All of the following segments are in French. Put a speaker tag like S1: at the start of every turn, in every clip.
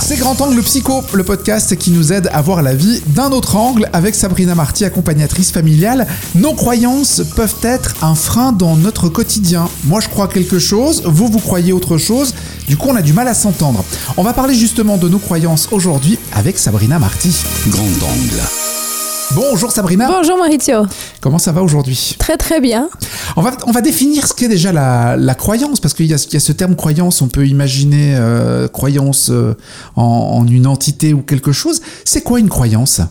S1: C'est Grand Angle Psycho, le podcast qui nous aide à voir la vie d'un autre angle avec Sabrina Marty, accompagnatrice familiale. Nos croyances peuvent être un frein dans notre quotidien. Moi, je crois quelque chose, vous, vous croyez autre chose. Du coup, on a du mal à s'entendre. On va parler justement de nos croyances aujourd'hui avec Sabrina Marty.
S2: Grand Angle.
S1: Bonjour Sabrina.
S3: Bonjour Maurizio.
S1: Comment ça va aujourd'hui?
S3: Très très bien.
S1: On va, on va définir ce qu'est déjà la, la croyance, parce qu'il y, y a ce terme croyance, on peut imaginer euh, croyance euh, en, en une entité ou quelque chose. C'est quoi une croyance?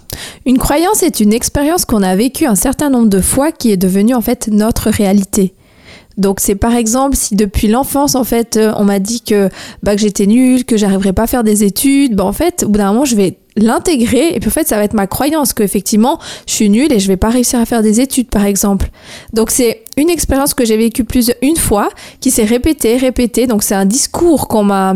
S3: Une croyance est une expérience qu'on a vécue un certain nombre de fois qui est devenue en fait notre réalité. Donc c'est par exemple si depuis l'enfance en fait euh, on m'a dit que bah, que j'étais nulle, que j'arriverais pas à faire des études, bah en fait au bout d'un moment je vais l'intégrer et puis en fait ça va être ma croyance que effectivement je suis nulle et je vais pas réussir à faire des études par exemple. Donc c'est une expérience que j'ai vécue plus une fois qui s'est répétée, répétée. Donc c'est un discours qu'on m'a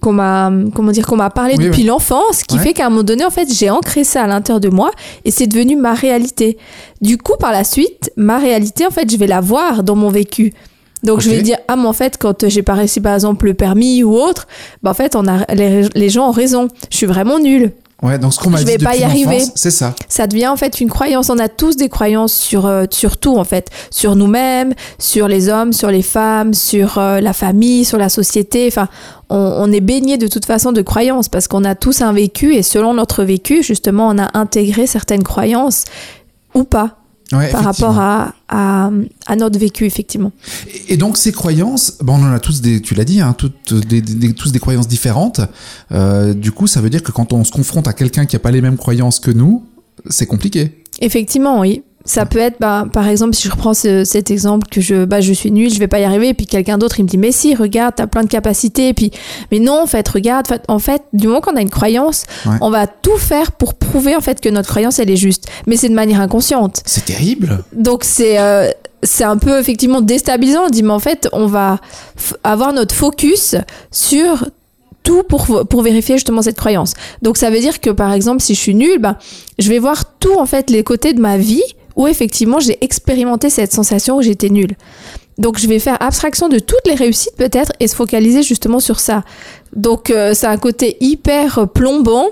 S3: qu'on m'a comment dire qu'on m'a parlé
S1: Oui,
S3: depuis
S1: oui.
S3: l'enfance qui
S1: Ouais.
S3: fait qu'à un moment donné en fait j'ai ancré ça à l'intérieur de moi et c'est devenu ma réalité. Du coup par la suite ma réalité en fait je vais la voir dans mon vécu. Donc je vais dire ah mais en fait quand j'ai pas réussi par exemple le permis ou autre bah en fait on a les, les gens ont raison je suis vraiment nulle
S1: Ouais, donc ce qu'on m'a
S3: Je
S1: dit
S3: vais pas y arriver.
S1: c'est ça.
S3: ça devient en fait une croyance. On a tous des croyances sur, euh, sur tout en fait, sur nous-mêmes, sur les hommes, sur les femmes, sur euh, la famille, sur la société. Enfin, on, on est baigné de toute façon de croyances parce qu'on a tous un vécu et selon notre vécu, justement, on a intégré certaines croyances ou pas
S1: Ouais,
S3: par rapport à, à, à notre vécu effectivement.
S1: Et donc ces croyances, bon, on en a tous des, tu l'as dit, hein, toutes des, des- tous des croyances différentes. Euh, du coup, ça veut dire que quand on se confronte à quelqu'un qui a pas les mêmes croyances que nous, c'est compliqué.
S3: Effectivement, oui. Ça peut être, bah, par exemple, si je reprends ce- cet exemple que je, bah, je suis nulle, je vais pas y arriver, et puis quelqu'un d'autre il me dit, mais si, regarde, t'as plein de capacités, et puis, mais non, en fait, regarde, en fait- du moment qu'on a une croyance,
S1: Ouais.
S3: on va tout faire pour prouver en fait que notre croyance elle est juste, mais c'est de manière inconsciente.
S1: C'est terrible.
S3: Donc c'est euh, c'est un peu effectivement déstabilisant. On dit mais en fait on va avoir notre focus sur tout pour, pour vérifier justement cette croyance. Donc ça veut dire que par exemple si je suis nulle, ben, je vais voir tout en fait les côtés de ma vie où effectivement j'ai expérimenté cette sensation où j'étais nulle. Donc je vais faire abstraction de toutes les réussites peut-être et se focaliser justement sur ça. Donc euh, c'est un côté hyper plombant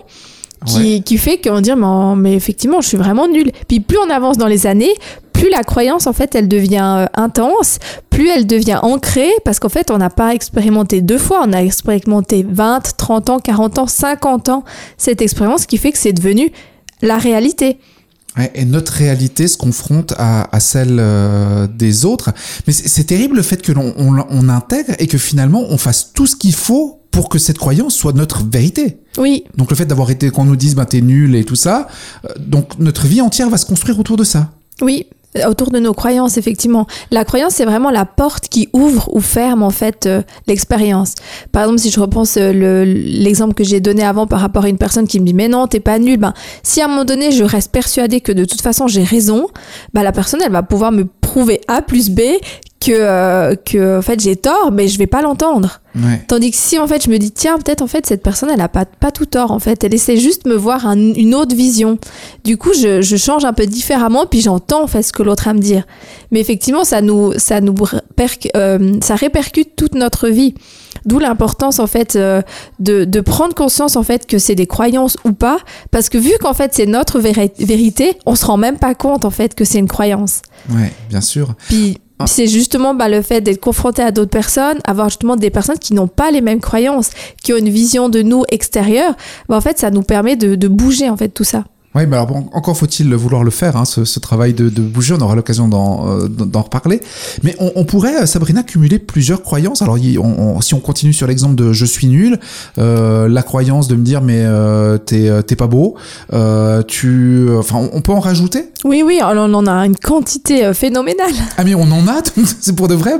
S3: qui,
S1: Ouais.
S3: qui fait qu'on dit mais, mais effectivement je suis vraiment nulle. Puis plus on avance dans les années, plus la croyance en fait elle devient euh, intense, plus elle devient ancrée parce qu'en fait on n'a pas expérimenté deux fois, on a expérimenté 20, 30 ans, 40 ans, 50 ans cette expérience qui fait que c'est devenu la réalité.
S1: Et notre réalité se confronte à, à celle euh, des autres. Mais c'est c'est terrible le fait que l'on on, on intègre et que finalement on fasse tout ce qu'il faut pour que cette croyance soit notre vérité.
S3: Oui,
S1: Donc le fait d'avoir été qu'on nous dise ben t'es nul et tout ça, euh, donc notre vie entière va se construire autour de ça.
S3: Oui, autour de nos croyances, effectivement. La croyance, c'est vraiment la porte qui ouvre ou ferme, en fait, euh, l'expérience. Par exemple, si je repense euh, le- l'exemple que j'ai donné avant par rapport à une personne qui me dit, mais non, t'es pas nul, ben, si à un moment donné, je reste persuadée que de toute façon, j'ai raison, ben, la personne, elle va pouvoir me prouver A plus B que, euh, que, en fait, j'ai tort, mais je vais pas l'entendre.
S1: Ouais.
S3: Tandis que si en fait je me dis tiens peut-être en fait cette personne elle a pas, pas tout tort en fait elle essaie juste de me voir un- une autre vision du coup je, je change un peu différemment puis j'entends en fait ce que l'autre a à me dire mais effectivement ça nous ça nous euh, ça répercute toute notre vie d'où l'importance en fait euh, de, de prendre conscience en fait que c'est des croyances ou pas parce que vu qu'en fait c'est notre véri- vérité on se rend même pas compte en fait que c'est une croyance
S1: Ouais, bien sûr.
S3: puis
S1: Ah.
S3: c'est justement bah, le fait d'être confronté à d'autres personnes, avoir justement des personnes qui n'ont pas les mêmes croyances, qui ont une vision de nous extérieure, bah, en fait ça nous permet de, de bouger en fait tout ça.
S1: Oui, mais alors bon, encore faut-il vouloir le faire, hein, ce, ce travail de, de bouger, on aura l'occasion d'en euh, d'en reparler. Mais on, on pourrait, euh, Sabrina, cumuler plusieurs croyances. Alors il- on- on- si on continue sur l'exemple de je suis nul, euh, la croyance de me dire mais euh, t'es t'es pas beau, tu, enfin on, peut en rajouter?
S3: Oui, oui, on en a une quantité phénoménale.
S1: Ah mais on en a, c'est pour de vrai,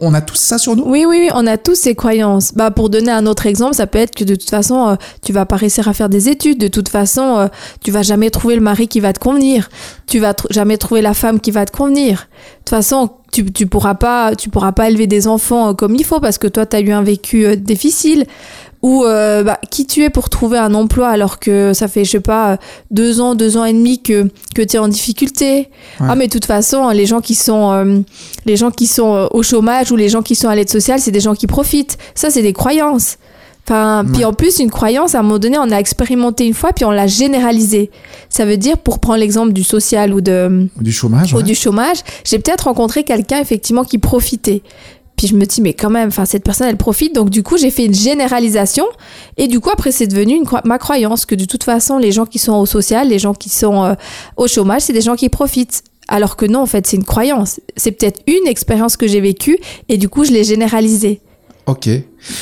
S1: on, a tout ça sur nous?
S3: Oui, oui, oui, on a tous ces croyances. Bah, pour donner un autre exemple, ça peut être que de toute façon, tu vas pas réussir à faire des études. De toute façon, tu vas jamais trouver le mari qui va te convenir. Tu vas tr- jamais trouver la femme qui va te convenir. De toute façon, tu, tu pourras pas, tu pourras pas élever des enfants euh, comme il faut parce que toi, tu as eu un vécu euh, difficile. Ou euh, bah, qui tu es pour trouver un emploi alors que ça fait, je sais pas, deux ans, deux ans et demi que, que tu es en difficulté.
S1: Ouais.
S3: Ah, mais de toute façon, les gens qui sont, euh, les gens qui sont au chômage ou les gens qui sont à l'aide sociale, c'est des gens qui profitent. Ça, c'est des croyances. Enfin, puis en plus, une croyance, à un moment donné, on a expérimenté une fois, puis on l'a généralisée. Ça veut dire, pour prendre l'exemple du social ou de
S1: du chômage,
S3: ou
S1: ouais.
S3: du chômage, j'ai peut-être rencontré quelqu'un effectivement qui profitait. Puis je me dis mais quand même, enfin cette personne elle profite, donc du coup j'ai fait une généralisation et du coup après c'est devenu une cro- ma croyance que de toute façon les gens qui sont au social, les gens qui sont euh, au chômage, c'est des gens qui profitent. Alors que non en fait c'est une croyance, c'est peut-être une expérience que j'ai vécue et du coup je l'ai généralisée.
S1: Ok.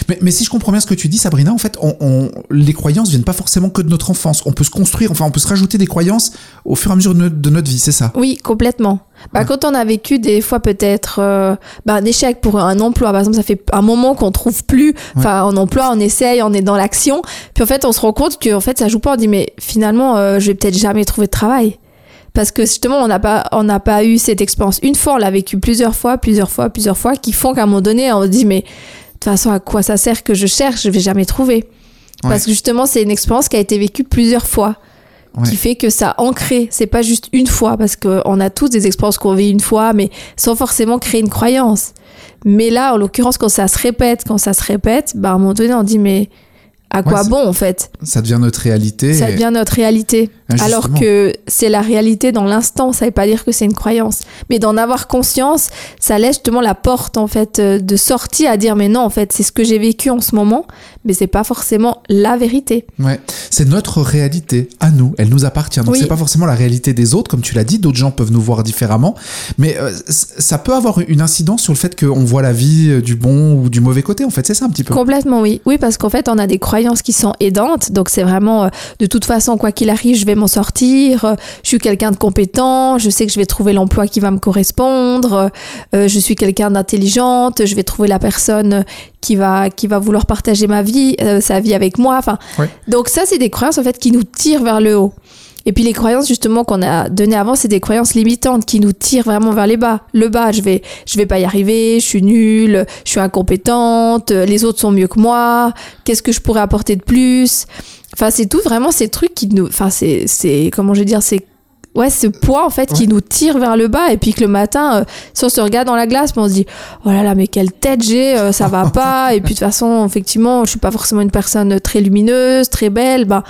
S1: Mais, mais si je comprends bien ce que tu dis, Sabrina, en fait, on, on- les croyances viennent pas forcément que de notre enfance. On peut se construire, enfin, on peut se rajouter des croyances au fur et à mesure de notre, de notre vie, c'est ça?
S3: Oui, complètement. Bah,
S1: Ouais.
S3: Quand on a vécu des fois peut-être euh, bah, un échec pour un emploi, par exemple, ça fait un moment qu'on trouve plus, enfin un emploi, on essaye, on est dans l'action, puis en fait on se rend compte que en fait ça joue pas, on dit mais finalement euh, je vais peut-être jamais trouver de travail. Parce que justement, on n'a pas, on n'a pas eu cette expérience une fois, on l'a vécu plusieurs fois, plusieurs fois, plusieurs fois, qui font qu'à un moment donné, on se dit, mais façon, à quoi ça sert que je cherche Je vais jamais trouver. Parce que justement, c'est une expérience qui a été vécue plusieurs fois
S1: Ouais.
S3: qui fait que ça ancré. C'est pas juste une fois, parce qu'on a tous des expériences qu'on vit une fois, mais sans forcément créer une croyance. Mais là, en l'occurrence, quand ça se répète, quand ça se répète, bah, à un moment donné, on dit, mais à quoi bon, en fait?
S1: Ça devient notre réalité.
S3: Ça
S1: et-
S3: devient notre réalité.
S1: Ah.
S3: Alors que c'est la réalité dans l'instant, ça veut pas dire que c'est une croyance. Mais d'en avoir conscience, ça laisse justement la porte, en fait, euh, de sortie à dire, mais non, en fait, c'est ce que j'ai vécu en ce moment, mais c'est pas forcément la vérité.
S1: Ouais, c'est notre réalité à nous, elle nous appartient. Donc
S3: Oui.
S1: c'est pas forcément la réalité des autres, comme tu l'as dit. D'autres gens peuvent nous voir différemment, mais euh, ça peut avoir une incidence sur le fait qu'on voit la vie euh, du bon ou du mauvais côté. En fait, c'est ça un petit peu.
S3: Complètement, oui. Oui, parce qu'en fait, on a des croyances qui sont aidantes. Donc, c'est vraiment, euh, de toute façon, quoi qu'il arrive, je vais m'en sortir. euh, je suis quelqu'un de compétent. Je sais que je vais trouver l'emploi qui va me correspondre. euh, je suis quelqu'un d'intelligente. Je vais trouver la personne qui va, qui va vouloir partager ma vie, euh, sa vie avec moi. Enfin, donc ça, c'est des croyances, en fait, qui nous tirent vers le haut. Et puis les croyances justement qu'on a données avant, c'est des croyances limitantes qui nous tirent vraiment vers les bas. Le bas, je vais, je vais pas y arriver, je suis nulle, je suis incompétente, les autres sont mieux que moi. Qu'est-ce que je pourrais apporter de plus? Enfin, c'est tout vraiment ces trucs qui nous, enfin, c'est, c'est comment je vais dire, c'est ouais, ce poids en fait
S1: Ouais.
S3: qui nous tire vers le bas et puis que le matin, euh, si on se regarde dans la glace, on se dit oh là là, mais quelle tête j'ai, euh, ça va pas. et puis de toute façon, effectivement, je suis pas forcément une personne très lumineuse, très belle. Ben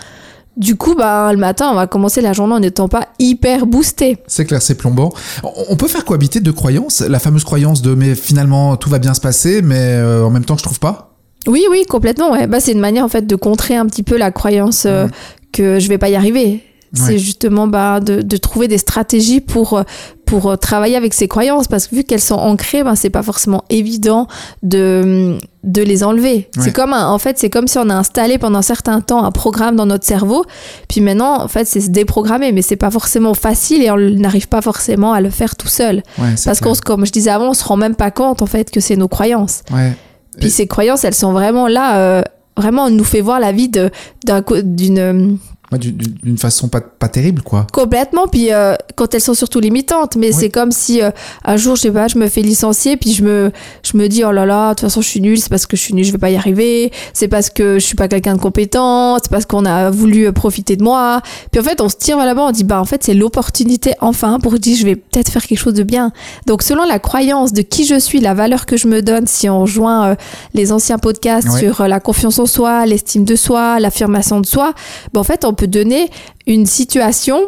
S3: du coup, bah, le matin, on va commencer la journée en n'étant pas hyper boosté.
S1: C'est clair, c'est plombant. On- On peut faire cohabiter deux croyances. La fameuse croyance de mais finalement tout va bien se passer, mais euh, en même temps je trouve pas.
S3: Oui, oui, complètement. Ouais. Bah, c'est une manière en fait de contrer un petit peu la croyance euh, que je vais pas y arriver.
S1: Ouais.
S3: C'est justement bah, de, de trouver des stratégies pour, euh, pour euh, travailler avec ces croyances parce que vu qu'elles sont ancrées, ben, c'est pas forcément évident de, de les enlever.
S1: Ouais.
S3: C'est comme un- en fait, c'est comme si on a installé pendant un certain temps un programme dans notre cerveau, puis maintenant, en fait, c'est se déprogrammer, mais c'est pas forcément facile et on n'arrive pas forcément à le faire tout seul. Parce qu'on, comme je disais avant, on se rend même pas compte en fait que c'est nos croyances.
S1: Ouais.
S3: Puis ces croyances, elles sont vraiment là, euh, vraiment, on nous fait voir la vie d'une euh,
S1: Ouais, d'une façon pas, pas terrible, quoi.
S3: complètement. Puis euh, quand elles sont surtout limitantes, mais c'est comme si euh, un jour, je sais pas, je me fais licencier, puis je me, je me dis oh là là, de toute façon, je suis nulle, c'est parce que je suis nulle, je vais pas y arriver, c'est parce que je suis pas quelqu'un de compétent, c'est parce qu'on a voulu euh, profiter de moi. Puis en fait, on se tire là-bas, on dit bah en fait, c'est l'opportunité enfin pour dire je vais peut-être faire quelque chose de bien. Donc selon la croyance de qui je suis, la valeur que je me donne, si on rejoint euh, les anciens podcasts sur euh, la confiance en soi, l'estime de soi, l'affirmation de soi, ben, en fait, on peut donner une situation,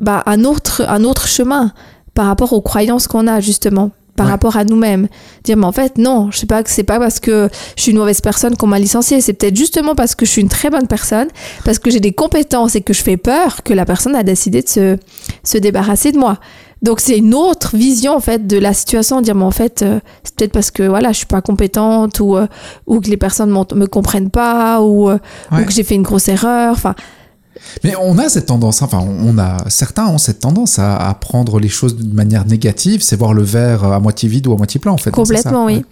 S3: ben, un autre, un autre chemin par rapport aux croyances qu'on a justement par
S1: Ouais.
S3: rapport à nous-mêmes. Dire, mais en fait, non, je sais pas que c'est pas parce que je suis une mauvaise personne qu'on m'a licenciée. C'est peut-être justement parce que je suis une très bonne personne, parce que j'ai des compétences et que je fais peur que la personne a décidé de se, se débarrasser de moi. Donc c'est une autre vision en fait de la situation, dire mais en fait euh, c'est peut-être parce que voilà je suis pas compétente ou euh, ou que les personnes me comprennent pas ou euh,
S1: Ouais.
S3: ou que j'ai fait une grosse erreur. Enfin
S1: Mais on a cette tendance, enfin, on a certains ont cette tendance à, à prendre les choses d'une manière négative, c'est voir le verre à moitié vide ou à moitié plein, en fait. hein,
S3: Complètement, oui.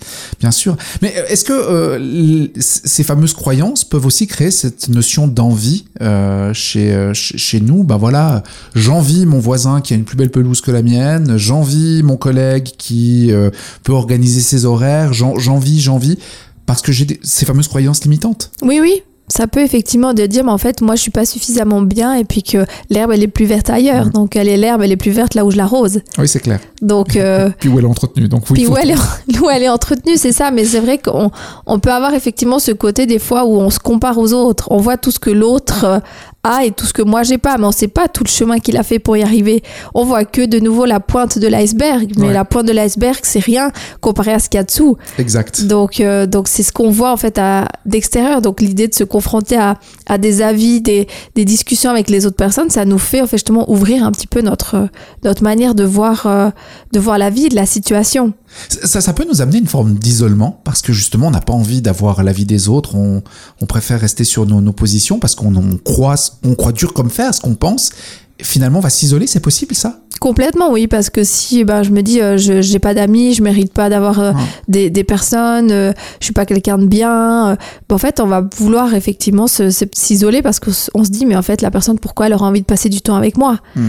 S1: Bien sûr. Mais euh, est-ce que euh, ces fameuses croyances peuvent aussi créer cette notion d'envie euh, chez, euh, chez nous? Ben voilà, j'envie mon voisin qui a une plus belle pelouse que la mienne, j'envie mon collègue qui euh, peut organiser ses horaires, j'en- j'envie, j'envie, parce que j'ai ces fameuses croyances limitantes.
S3: oui oui ça peut effectivement de dire mais en fait moi je suis pas suffisamment bien et puis que l'herbe elle est plus verte ailleurs
S1: Mhm.
S3: donc elle est l'herbe elle est plus verte là où je l'arrose
S1: Oui, c'est clair.
S3: donc euh,
S1: Puis où elle est entretenue. Donc oui,
S3: puis où elle, est, où elle est entretenue c'est ça mais c'est vrai qu'on on peut avoir effectivement ce côté des fois où on se compare aux autres on voit tout ce que l'autre euh, a et tout ce que moi j'ai pas mais on sait pas tout le chemin qu'il a fait pour y arriver on voit que de nouveau la pointe de l'iceberg mais
S1: Ouais.
S3: la pointe de l'iceberg c'est rien comparé à ce qu'il y a dessous
S1: Exact.
S3: donc, euh, donc c'est ce qu'on voit en fait à- d'extérieur. Donc l'idée de se confronter à, à des avis, des, des discussions avec les autres personnes, ça nous fait en fait justement ouvrir un petit peu notre notre manière de voir euh, de voir la vie, de la situation.
S1: Ça, ça peut nous amener une forme d'isolement parce que justement on n'a pas envie d'avoir l'avis des autres, on, on préfère rester sur nos, nos positions parce qu'on on croit, on croit dur comme fer ce qu'on pense. Finalement, on va s'isoler, c'est possible ça?
S3: Complètement, oui, parce que si ben, je me dis euh, je j'ai pas d'amis, je mérite pas d'avoir euh,
S1: Ouais.
S3: des, des personnes, euh, je suis pas quelqu'un de bien, euh, ben, en fait on va vouloir effectivement se- se- s'isoler parce qu'on se dit mais en fait la personne pourquoi elle aura envie de passer du temps avec moi?
S1: Mm.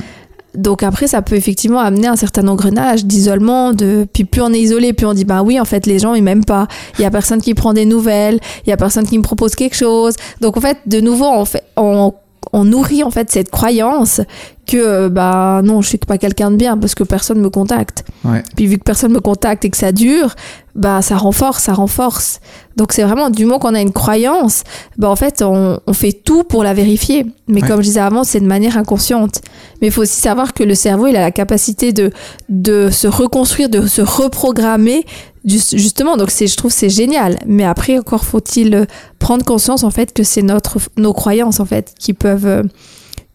S3: Donc après, ça peut effectivement amener un certain engrenage d'isolement. De puis plus on est isolé, plus on dit bah oui, en fait les gens ils m'aiment pas. Il y a personne qui prend des nouvelles, il y a personne qui me propose quelque chose. Donc en fait, de nouveau, on fait on, on nourrit en fait cette croyance que euh, bah non, je suis pas quelqu'un de bien parce que personne me contacte.
S1: Ouais.
S3: Puis vu que personne me contacte et que ça dure, bah ça renforce, ça renforce. Donc c'est vraiment du moment qu'on a une croyance, bah en fait on, on fait tout pour la vérifier. Mais
S1: Ouais.
S3: comme je disais avant, c'est de manière inconsciente. Mais il faut aussi savoir que le cerveau, il a la capacité de de se reconstruire, de se reprogrammer justement. Donc c'est, je trouve, c'est génial. Mais après encore faut-il prendre conscience en fait que c'est notre nos croyances en fait qui peuvent euh,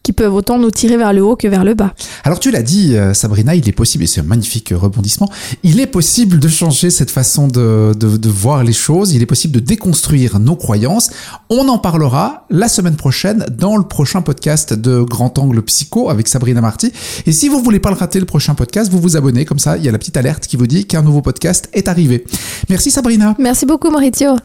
S3: qui peuvent autant nous tirer vers le haut que vers le bas.
S1: Alors tu l'as dit, euh, Sabrina, il est possible, et c'est un magnifique rebondissement, il est possible de changer cette façon de, de, de voir les choses, il est possible de déconstruire nos croyances. On en parlera la semaine prochaine dans le prochain podcast de Grand Angle Psycho avec Sabrina Marty. Et si vous voulez pas le rater, le prochain podcast, vous vous abonnez, comme ça il y a la petite alerte qui vous dit qu'un nouveau podcast est arrivé. Merci Sabrina.
S3: Merci beaucoup Maurizio.